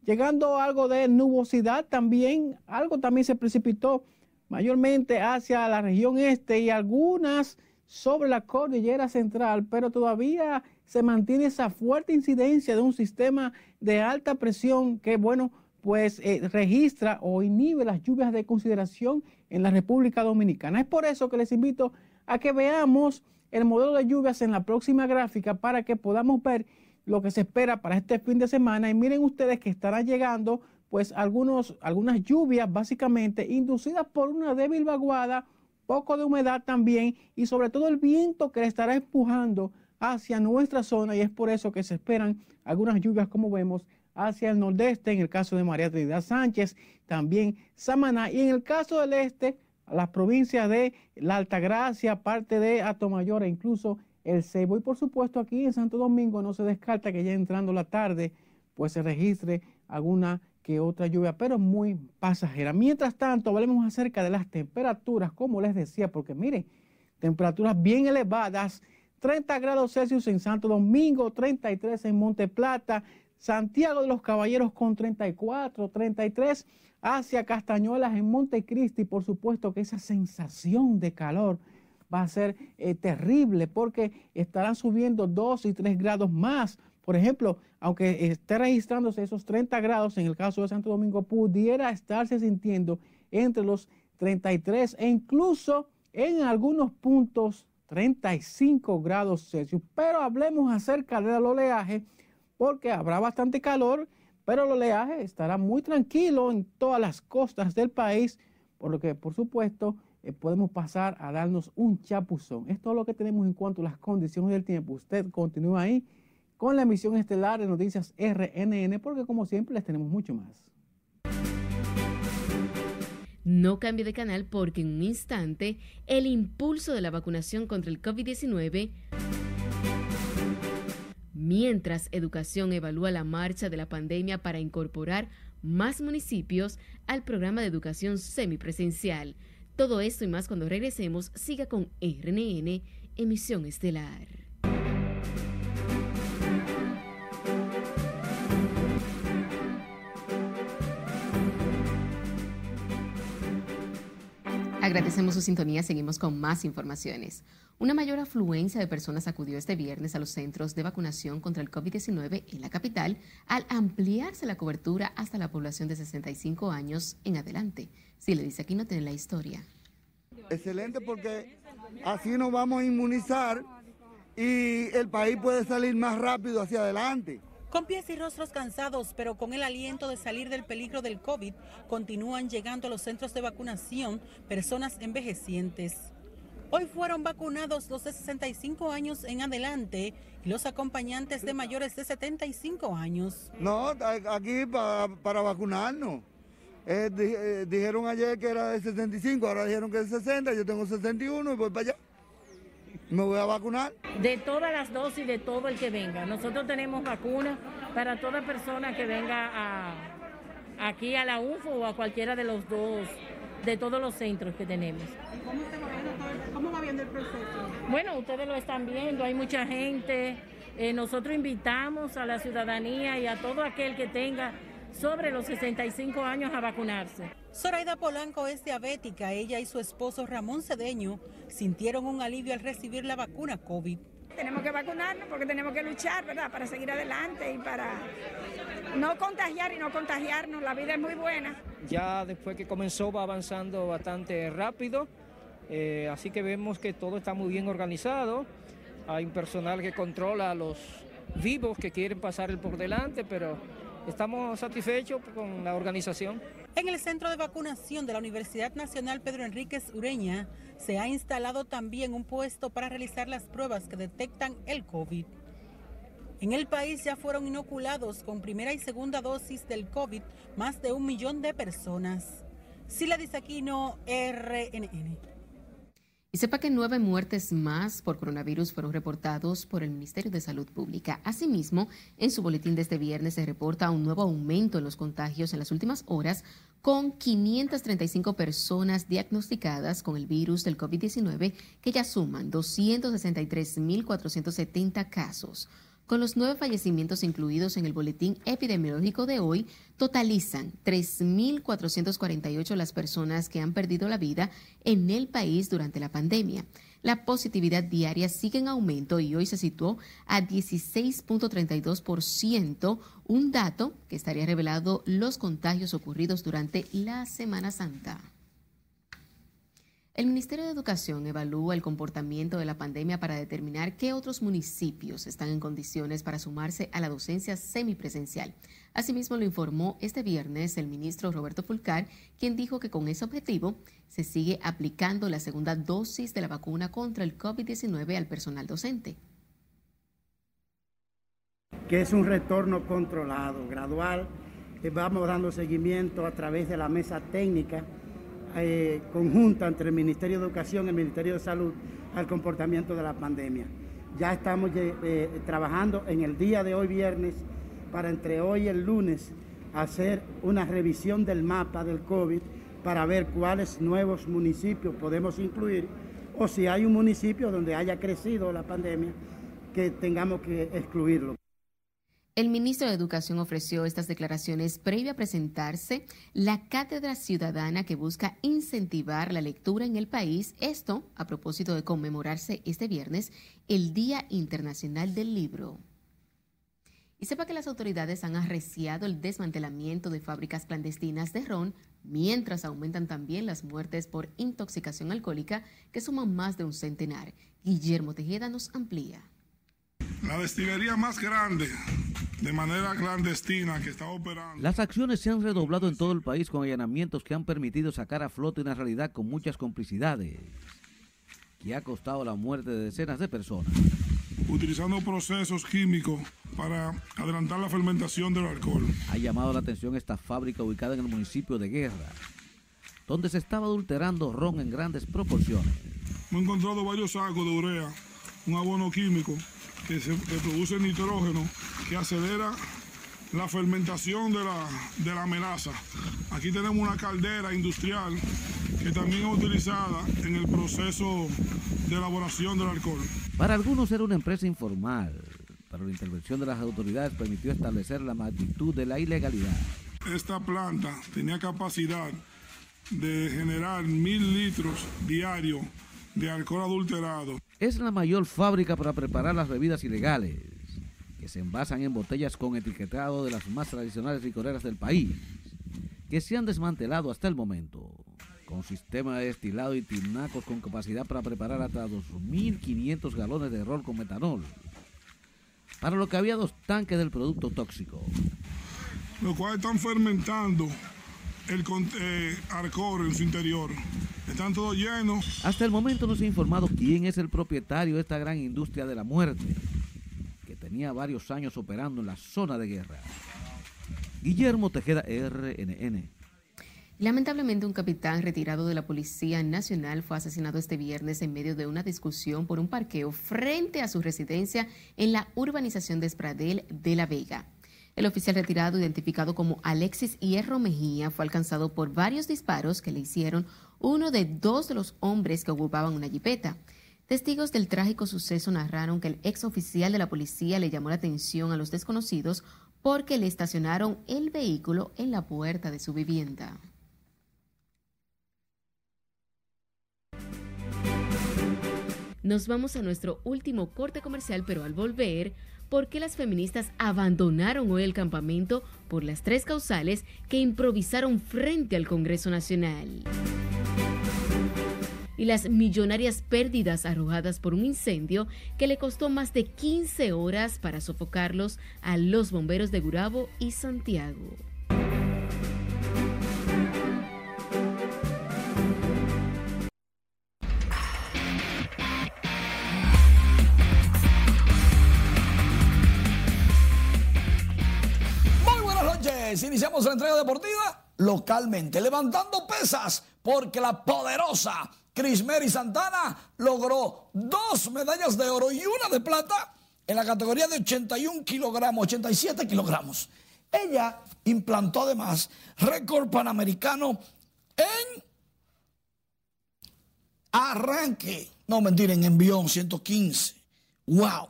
llegando algo de nubosidad también, algo también se precipitó mayormente hacia la región este y algunas sobre la cordillera central, pero todavía se mantiene esa fuerte incidencia de un sistema de alta presión que, bueno, pues eh, registra o inhibe las lluvias de consideración en la República Dominicana. Es por eso que les invito a que veamos el modelo de lluvias en la próxima gráfica para que podamos ver lo que se espera para este fin de semana. Y miren ustedes que estarán llegando pues algunos, algunas lluvias básicamente inducidas por una débil vaguada, poco de humedad también y sobre todo el viento que estará empujando hacia nuestra zona y es por eso que se esperan algunas lluvias como vemos hacia el nordeste, en el caso de María Trinidad Sánchez, también Samaná y en el caso del este, las provincias de La Altagracia, parte de Atomayor e incluso el Cebo. Y por supuesto aquí en Santo Domingo no se descarta que ya entrando la tarde pues se registre alguna que otra lluvia, pero muy pasajera. Mientras tanto, hablemos acerca de las temperaturas, como les decía, porque miren, temperaturas bien elevadas, 30 grados Celsius en Santo Domingo, 33 en Monte Plata, Santiago de los Caballeros con 34, 33 hacia Castañuelas en Montecristi, por supuesto que esa sensación de calor va a ser eh, terrible porque estarán subiendo 2 y 3 grados más. Por ejemplo, aunque esté registrándose esos 30 grados en el caso de Santo Domingo, pudiera estarse sintiendo entre los 33 e incluso en algunos puntos 35 grados Celsius. Pero hablemos acerca del oleaje porque habrá bastante calor, pero el oleaje estará muy tranquilo en todas las costas del país, por lo que por supuesto eh, podemos pasar a darnos un chapuzón. Es lo que tenemos en cuanto a las condiciones del tiempo. Usted continúa ahí con la emisión estelar de Noticias RNN, porque como siempre les tenemos mucho más. No cambie de canal porque en un instante el impulso de la vacunación contra el COVID-19 mientras Educación evalúa la marcha de la pandemia para incorporar más municipios al programa de educación semipresencial. Todo esto y más cuando regresemos, siga con RNN, emisión estelar. Agradecemos su sintonía, seguimos con más informaciones. Una mayor afluencia de personas acudió este viernes a los centros de vacunación contra el COVID-19 en la capital al ampliarse la cobertura hasta la población de 65 años en adelante. Si le dice aquí no tiene la historia. Excelente porque así nos vamos a inmunizar y el país puede salir más rápido hacia adelante. Con pies y rostros cansados, pero con el aliento de salir del peligro del COVID, continúan llegando a los centros de vacunación personas envejecientes. Hoy fueron vacunados los de 65 años en adelante y los acompañantes de mayores de 75 años. No, aquí para vacunarnos. Eh, eh, dijeron ayer que era de 65, ahora dijeron que es de 60, yo tengo 61 y voy para allá. Me voy a vacunar. De todas las dosis, de todo el que venga. Nosotros tenemos vacunas para toda persona que venga a, aquí a la UFO o a cualquiera de los dos, de todos los centros que tenemos. ¿Cómo, va viendo el proceso? Bueno, ustedes lo están viendo, hay mucha gente. Eh, nosotros invitamos a la ciudadanía y a todo aquel que tenga sobre los 65 años a vacunarse. Zoraida Polanco es diabética. Ella y su esposo Ramón Cedeño sintieron un alivio al recibir la vacuna COVID. Tenemos que vacunarnos porque tenemos que luchar, ¿verdad? Para seguir adelante y para no contagiar y no contagiarnos. La vida es muy buena. Ya después que comenzó va avanzando bastante rápido, eh, así que vemos que todo está muy bien organizado. Hay un personal que controla a los vivos que quieren pasar el por delante, pero estamos satisfechos con la organización. En el centro de vacunación de la Universidad Nacional Pedro Enríquez Ureña se ha instalado también un puesto para realizar las pruebas que detectan el COVID. En el país ya fueron inoculados con primera y segunda dosis del COVID más de un millón de personas. Sila Disaquino, RNN. Y sepa que nueve muertes más por coronavirus fueron reportados por el Ministerio de Salud Pública. Asimismo, en su boletín de este viernes se reporta un nuevo aumento en los contagios en las últimas horas, con 535 personas diagnosticadas con el virus del COVID-19, que ya suman 263.470 casos. Con los nueve fallecimientos incluidos en el boletín epidemiológico de hoy, totalizan 3.448 las personas que han perdido la vida en el país durante la pandemia. La positividad diaria sigue en aumento y hoy se situó a 16.32%, un dato que estaría revelando los contagios ocurridos durante la Semana Santa. El Ministerio de Educación evalúa el comportamiento de la pandemia para determinar qué otros municipios están en condiciones para sumarse a la docencia semipresencial. Asimismo, lo informó este viernes el ministro Roberto Fulcar, quien dijo que con ese objetivo se sigue aplicando la segunda dosis de la vacuna contra el COVID-19 al personal docente. Que es un retorno controlado, gradual, que vamos dando seguimiento a través de la mesa técnica eh, conjunta entre el Ministerio de Educación y el Ministerio de Salud al comportamiento de la pandemia. Ya estamos eh, eh, trabajando en el día de hoy viernes para entre hoy y el lunes hacer una revisión del mapa del COVID para ver cuáles nuevos municipios podemos incluir o si hay un municipio donde haya crecido la pandemia que tengamos que excluirlo. El ministro de Educación ofreció estas declaraciones previa a presentarse la cátedra ciudadana que busca incentivar la lectura en el país, esto a propósito de conmemorarse este viernes el Día Internacional del Libro. Y sepa que las autoridades han arreciado el desmantelamiento de fábricas clandestinas de ron, mientras aumentan también las muertes por intoxicación alcohólica, que suman más de un centenar. Guillermo Tejeda nos amplía. La destilería más grande de manera clandestina que está operando. Las acciones se han redoblado en todo el país con allanamientos que han permitido sacar a flote una realidad con muchas complicidades, que ha costado la muerte de decenas de personas. Utilizando procesos químicos para adelantar la fermentación del alcohol. Ha llamado la atención esta fábrica ubicada en el municipio de Guerra, donde se estaba adulterando ron en grandes proporciones. Hemos encontrado varios sacos de urea, un abono químico que, se, produce nitrógeno que acelera la fermentación de la, de la melaza. Aquí tenemos una caldera industrial que también es utilizada en el proceso de elaboración del alcohol. Para algunos era una empresa informal, pero la intervención de las autoridades permitió establecer la magnitud de la ilegalidad. Esta planta tenía capacidad de generar mil litros diarios de alcohol adulterado. Es la mayor fábrica para preparar las bebidas ilegales, que se envasan en botellas con etiquetado de las más tradicionales licoreras del país, que se han desmantelado hasta el momento, con sistema de destilado y tinacos con capacidad para preparar hasta 2.500 galones de rol con metanol, para lo que había dos tanques del producto tóxico. Los cuales están fermentando el eh, alcohol en su interior. Están todos llenos. Hasta el momento no se ha informado quién es el propietario de esta gran industria de la muerte, que tenía varios años operando en la zona de guerra. Guillermo Tejeda, RNN. Lamentablemente, un capitán retirado de la Policía Nacional fue asesinado este viernes en medio de una discusión por un parqueo frente a su residencia en la urbanización de Espradel de La Vega. El oficial retirado, identificado como Alexis Hierro Mejía, fue alcanzado por varios disparos que le hicieron uno de dos de los hombres que ocupaban una jipeta. Testigos del trágico suceso narraron que el ex oficial de la policía le llamó la atención a los desconocidos porque le estacionaron el vehículo en la puerta de su vivienda. Nos vamos a nuestro último corte comercial, pero al volver por qué las feministas abandonaron hoy el campamento por las tres causales que improvisaron frente al Congreso Nacional. Y las millonarias pérdidas arrojadas por un incendio que le costó más de 15 horas para sofocarlos a los bomberos de Gurabo y Santiago. Iniciamos la entrega deportiva localmente, levantando pesas, porque la poderosa Crismeri Santana logró dos medallas de oro y una de plata en la categoría de 81 kilogramos, 87 kilogramos. Ella implantó además récord panamericano en arranque, no mentira, en envión 115. ¡Wow!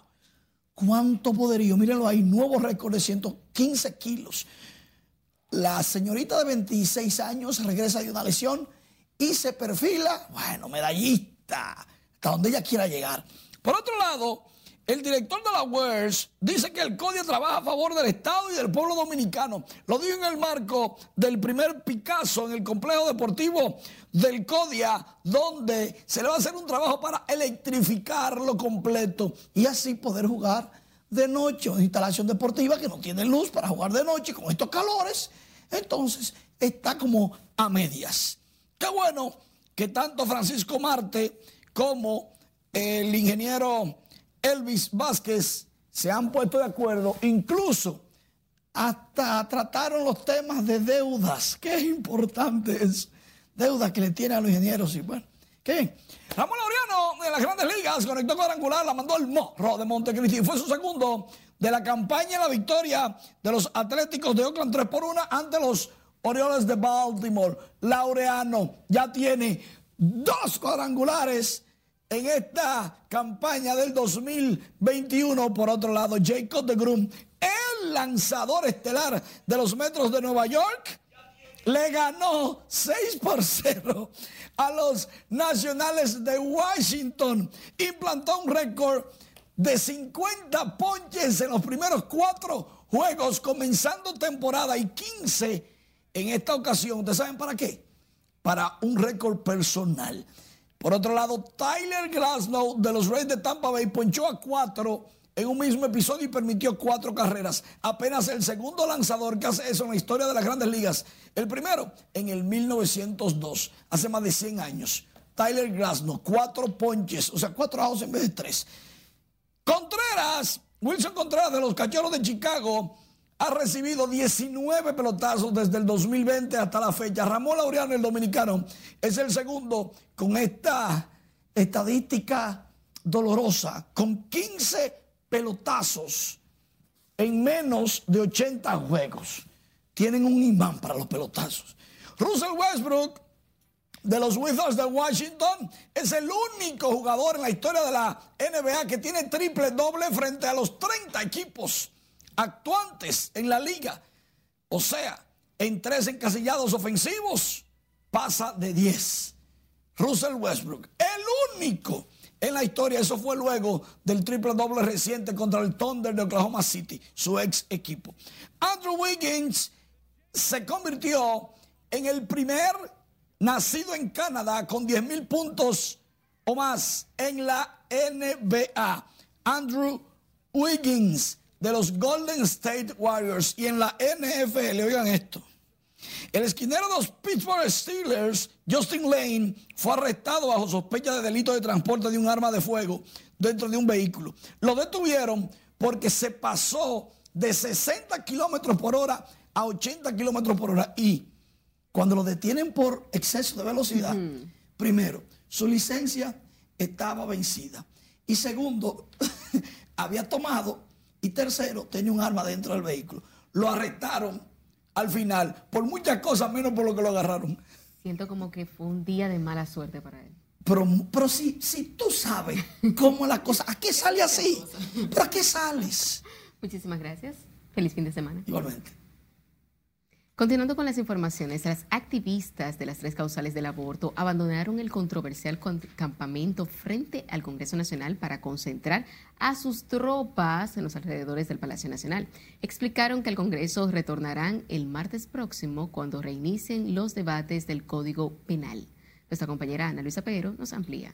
cuánto poderío. Mírenlo ahí, nuevo récord de 115 kilos. La señorita de 26 años regresa de una lesión y se perfila, bueno, medallista, hasta donde ella quiera llegar. Por otro lado, el director de la WERS dice que el CODIA trabaja a favor del Estado y del pueblo dominicano. Lo dijo en el marco del primer Picasso en el complejo deportivo del CODIA, donde se le va a hacer un trabajo para electrificarlo completo y así poder jugar de noche. Una instalación deportiva que no tiene luz para jugar de noche con estos calores. Entonces está como a medias. Qué bueno que tanto Francisco Marte como el ingeniero Elvis Vázquez se han puesto de acuerdo, incluso hasta trataron los temas de deudas, que es importante es deudas que le tienen a los ingenieros y bueno, ¿qué? Ramón Laureano de las grandes ligas conectó cuadrangular, la mandó el morro de Montecristi fue su segundo de la campaña la victoria de los Atléticos de Oakland 3 por 1 ante los Orioles de Baltimore. Laureano ya tiene dos cuadrangulares en esta campaña del 2021. Por otro lado, Jacob de Grum, el lanzador estelar de los Metros de Nueva York, le ganó 6 por 0 a los Nacionales de Washington. Implantó un récord de 50 ponches en los primeros cuatro juegos, comenzando temporada y 15 en esta ocasión. ¿Ustedes saben para qué? Para un récord personal. Por otro lado, Tyler Glasnow de los Reyes de Tampa Bay ponchó a cuatro en un mismo episodio y permitió cuatro carreras. Apenas el segundo lanzador que hace eso en la historia de las grandes ligas. El primero en el 1902, hace más de 100 años. Tyler Glasnow, cuatro ponches, o sea, cuatro outs en vez de tres. Contreras, Wilson Contreras de los Cachorros de Chicago, ha recibido 19 pelotazos desde el 2020 hasta la fecha. Ramón Laureano, el dominicano, es el segundo con esta estadística dolorosa, con 15 pelotazos en menos de 80 juegos. Tienen un imán para los pelotazos. Russell Westbrook de los Wizards de Washington es el único jugador en la historia de la NBA que tiene triple doble frente a los 30 equipos actuantes en la liga. O sea, en tres encasillados ofensivos pasa de 10. Russell Westbrook, el único en la historia. Eso fue luego del triple doble reciente contra el Thunder de Oklahoma City, su ex equipo. Andrew Wiggins se convirtió en el primer nacido en Canadá con 10 mil puntos o más en la NBA. Andrew Wiggins de los Golden State Warriors y en la NFL, oigan esto. El esquinero de los Pittsburgh Steelers, Justin Lane, fue arrestado bajo sospecha de delito de transporte de un arma de fuego dentro de un vehículo. Lo detuvieron porque se pasó de 60 kilómetros por hora a 80 kilómetros por hora y cuando lo detienen por exceso de velocidad, primero, su licencia estaba vencida. Y segundo, había tomado. Y tercero, tenía un arma dentro del vehículo. Lo arrestaron al final por muchas cosas, menos por lo que lo agarraron. Siento como que fue un día de mala suerte para él. Pero, pero si, si tú sabes cómo la cosa, ¿a qué sale así? ¿Pero a qué sales? Muchísimas gracias. Feliz fin de semana. Igualmente. Continuando con las informaciones, las activistas de las tres causales del aborto abandonaron el controversial campamento frente al Congreso Nacional para concentrar a sus tropas en los alrededores del Palacio Nacional. Explicaron que al Congreso retornarán el martes próximo cuando reinicien los debates del Código Penal. Nuestra compañera Ana Luisa Peguero nos amplía.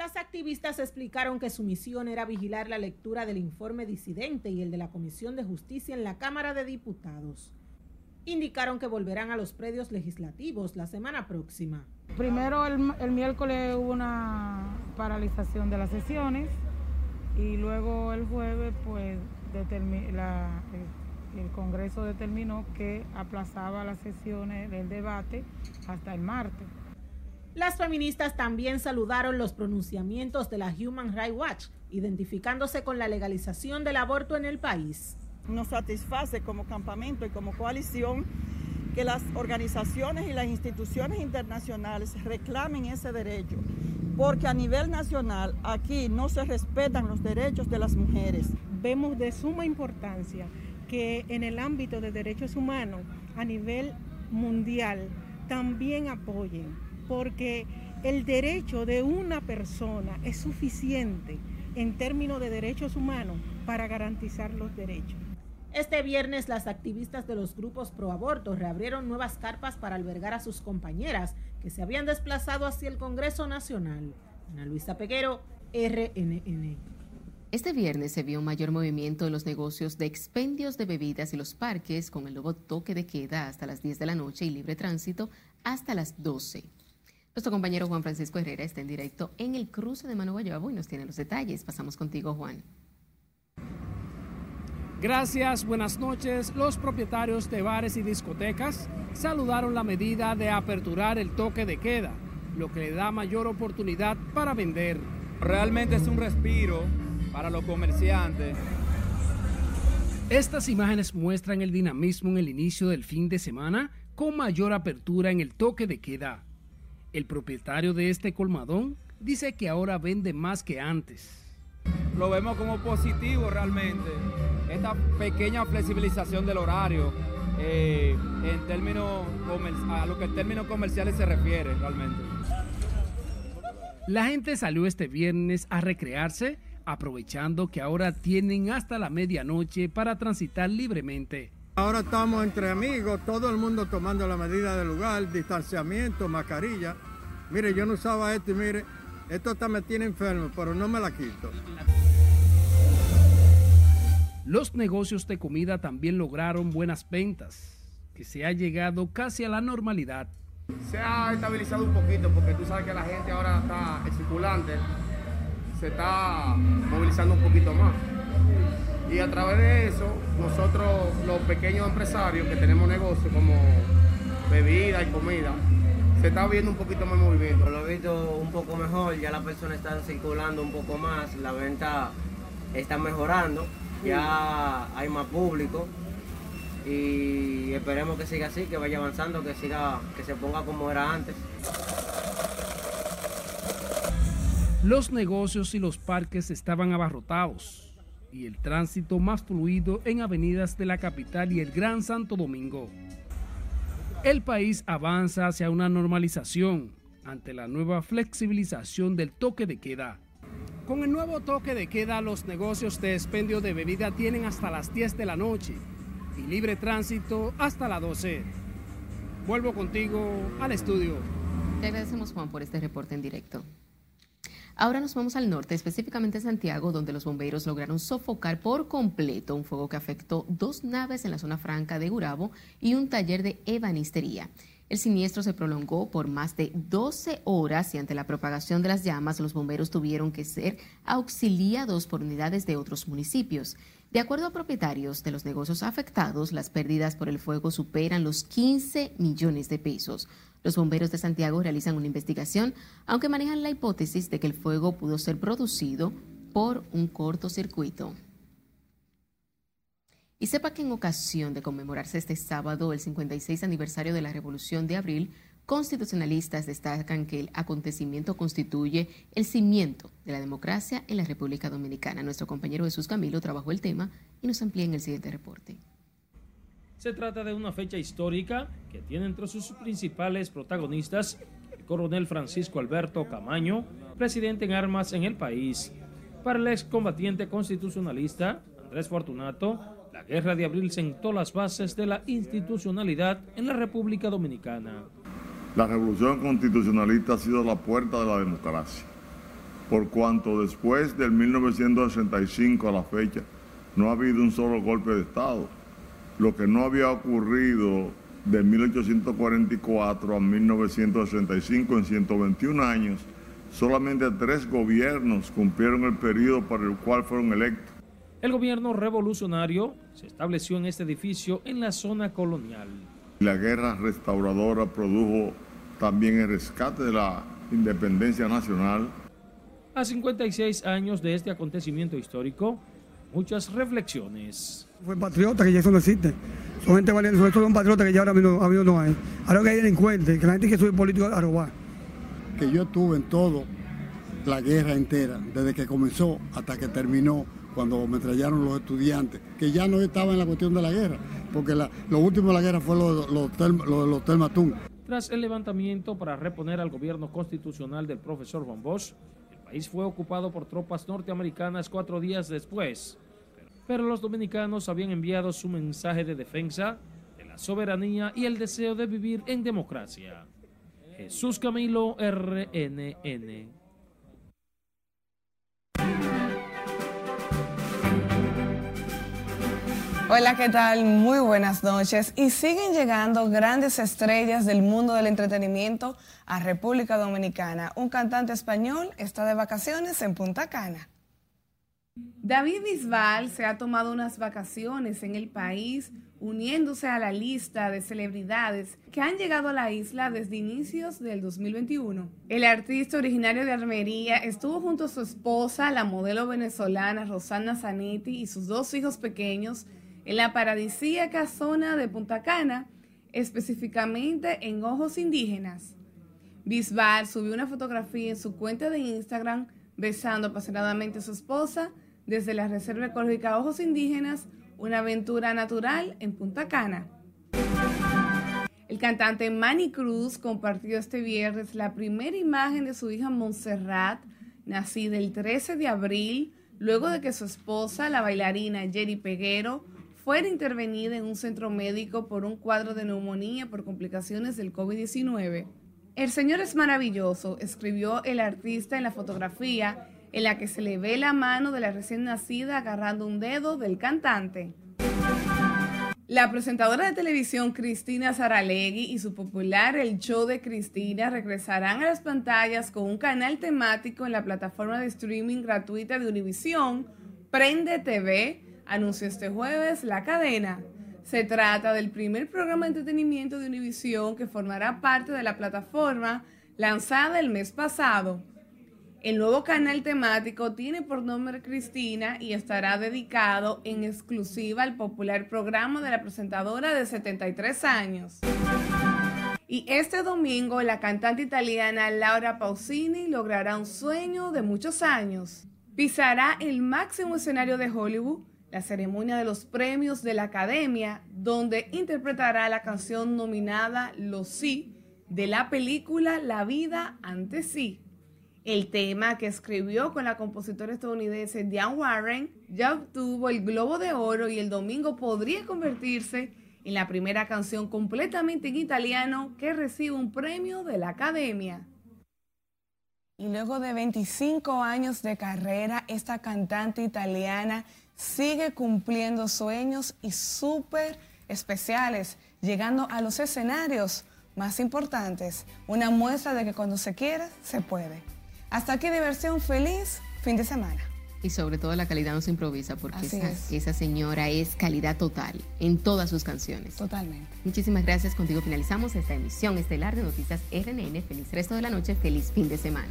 Las activistas explicaron que su misión era vigilar la lectura del informe disidente y el de la Comisión de Justicia en la Cámara de Diputados. Indicaron que volverán a los predios legislativos la semana próxima. Primero el, miércoles hubo una paralización de las sesiones y luego el jueves pues el, el Congreso determinó que aplazaba las sesiones del debate hasta el martes. Las feministas también saludaron los pronunciamientos de la Human Rights Watch, identificándose con la legalización del aborto en el país. Nos satisface como campamento y como coalición que las organizaciones y las instituciones internacionales reclamen ese derecho, porque a nivel nacional aquí no se respetan los derechos de las mujeres. Vemos de suma importancia que en el ámbito de derechos humanos a nivel mundial también apoyen, porque el derecho de una persona es suficiente en términos de derechos humanos para garantizar los derechos. Este viernes las activistas de los grupos pro aborto reabrieron nuevas carpas para albergar a sus compañeras que se habían desplazado hacia el Congreso Nacional. Ana Luisa Peguero, RNN. Este viernes se vio un mayor movimiento en los negocios de expendios de bebidas y los parques con el nuevo toque de queda hasta las 10 de la noche y libre tránsito hasta las 12. Nuestro compañero Juan Francisco Herrera está en directo en el cruce de Manu Guayabo y nos tiene los detalles. Pasamos contigo, Juan. Gracias, buenas noches. Los propietarios de bares y discotecas saludaron la medida de aperturar el toque de queda, lo que le da mayor oportunidad para vender. Realmente es un respiro para los comerciantes. Estas imágenes muestran el dinamismo en el inicio del fin de semana con mayor apertura en el toque de queda. El propietario de este colmadón dice que ahora vende más que antes. Lo vemos como positivo realmente, esta pequeña flexibilización del horario eh, en términos a lo que en términos comerciales se refiere realmente. La gente salió este viernes a recrearse, aprovechando que ahora tienen hasta la medianoche para transitar libremente. Ahora estamos entre amigos, todo el mundo tomando la medida del lugar, distanciamiento, mascarilla. Mire, yo no usaba esto y mire, esto hasta me tiene enfermo, pero no me la quito. Los negocios de comida también lograron buenas ventas, que se ha llegado casi a la normalidad. Se ha estabilizado un poquito porque tú sabes que la gente ahora está, circulante se está movilizando un poquito más. Y a través de eso, nosotros los pequeños empresarios que tenemos negocios como bebida y comida, se está viendo un poquito más movimiento. Lo he visto un poco mejor, ya las personas están circulando un poco más, la venta está mejorando, ya hay más público y esperemos que siga así, que vaya avanzando, que siga, que se ponga como era antes. Los negocios y los parques estaban abarrotados y el tránsito más fluido en avenidas de la capital y el Gran Santo Domingo. El país avanza hacia una normalización ante la nueva flexibilización del toque de queda. Con el nuevo toque de queda, los negocios de expendio de bebida tienen hasta las 10 de la noche y libre tránsito hasta las 12. Vuelvo contigo al estudio. Te agradecemos, Juan, por este reporte en directo. Ahora nos vamos al norte, específicamente a Santiago, donde los bomberos lograron sofocar por completo un fuego que afectó dos naves en la zona franca de Gurabo y un taller de ebanistería. El siniestro se prolongó por más de 12 horas y ante la propagación de las llamas los bomberos tuvieron que ser auxiliados por unidades de otros municipios. De acuerdo a propietarios de los negocios afectados, las pérdidas por el fuego superan los 15 millones de pesos. Los bomberos de Santiago realizan una investigación, aunque manejan la hipótesis de que el fuego pudo ser producido por un cortocircuito. Y sepa que en ocasión de conmemorarse este sábado el 56 aniversario de la Revolución de Abril, constitucionalistas destacan que el acontecimiento constituye el cimiento de la democracia en la República Dominicana. Nuestro compañero Jesús Camilo trabajó el tema y nos amplía en el siguiente reporte. Se trata de una fecha histórica que tiene entre sus principales protagonistas el coronel Francisco Alberto Camaño, presidente en armas en el país. Para el excombatiente constitucionalista Andrés Fortunato, la guerra de abril sentó las bases de la institucionalidad en la República Dominicana. La revolución constitucionalista ha sido la puerta de la democracia, por cuanto después del 1965 a la fecha no ha habido un solo golpe de Estado, lo que no había ocurrido de 1844 a 1965 en 121 años. Solamente tres gobiernos cumplieron el periodo para el cual fueron electos. El gobierno revolucionario se estableció en este edificio en la zona colonial. La guerra restauradora produjo también el rescate de la independencia nacional. A 56 años de este acontecimiento histórico, muchas reflexiones. Fue patriota que ya eso no existe. Son gente valiente, sobre todo son patriotas que ya ahora mismo, mismo no hay. Ahora que hay delincuentes, que la gente que sube político a robar. Que yo estuve en todo la guerra entera, desde que comenzó hasta que terminó, cuando metrallaron los estudiantes, que ya no estaba en la cuestión de la guerra, porque lo último de la guerra fue lo, lo, lo, Hotel Matún. Tras el levantamiento para reponer al gobierno constitucional del profesor Juan Bosch, el país fue ocupado por tropas norteamericanas cuatro días después. Pero los dominicanos habían enviado su mensaje de defensa de la soberanía y el deseo de vivir en democracia. Jesús Camilo, RNN. Hola, ¿qué tal? Muy buenas noches. Y siguen llegando grandes estrellas del mundo del entretenimiento a República Dominicana. Un cantante español está de vacaciones en Punta Cana. David Bisbal se ha tomado unas vacaciones en el país, uniéndose a la lista de celebridades que han llegado a la isla desde inicios del 2021. El artista originario de Armería estuvo junto a su esposa, la modelo venezolana Rosana Zanetti, y sus dos hijos pequeños en la paradisíaca zona de Punta Cana, específicamente en Ojos Indígenas. Bisbal subió una fotografía en su cuenta de Instagram besando apasionadamente a su esposa desde la Reserva Ecológica Ojos Indígenas, una aventura natural en Punta Cana. El cantante Manny Cruz compartió este viernes la primera imagen de su hija Montserrat, nacida el 13 de abril, luego de que su esposa, la bailarina Jerry Peguero, fuera intervenida en un centro médico por un cuadro de neumonía por complicaciones del COVID-19. El señor es maravilloso, escribió el artista en la fotografía en la que se le ve la mano de la recién nacida agarrando un dedo del cantante. La presentadora de televisión Cristina Saralegui y su popular El Show de Cristina regresarán a las pantallas con un canal temático en la plataforma de streaming gratuita de Univisión, Prende TV, anunció este jueves la cadena. Se trata del primer programa de entretenimiento de Univision que formará parte de la plataforma lanzada el mes pasado. El nuevo canal temático tiene por nombre Cristina y estará dedicado en exclusiva al popular programa de la presentadora de 73 años. Y este domingo la cantante italiana Laura Pausini logrará un sueño de muchos años. Pisará el máximo escenario de Hollywood la ceremonia de los premios de la Academia, donde interpretará la canción nominada Lo Sí de la película La vida ante sí. El tema que escribió con la compositora estadounidense Diane Warren ya obtuvo el Globo de Oro y el domingo podría convertirse en la primera canción completamente en italiano que recibe un premio de la Academia. Y luego de 25 años de carrera, esta cantante italiana sigue cumpliendo sueños y súper especiales, llegando a los escenarios más importantes. Una muestra de que cuando se quiere, se puede. Hasta aquí diversión feliz, fin de semana. Y sobre todo la calidad no se improvisa porque esa, esa, señora es calidad total en todas sus canciones. Totalmente. Muchísimas gracias. Contigo finalizamos esta emisión estelar de Noticias RNN. Feliz resto de la noche, feliz fin de semana.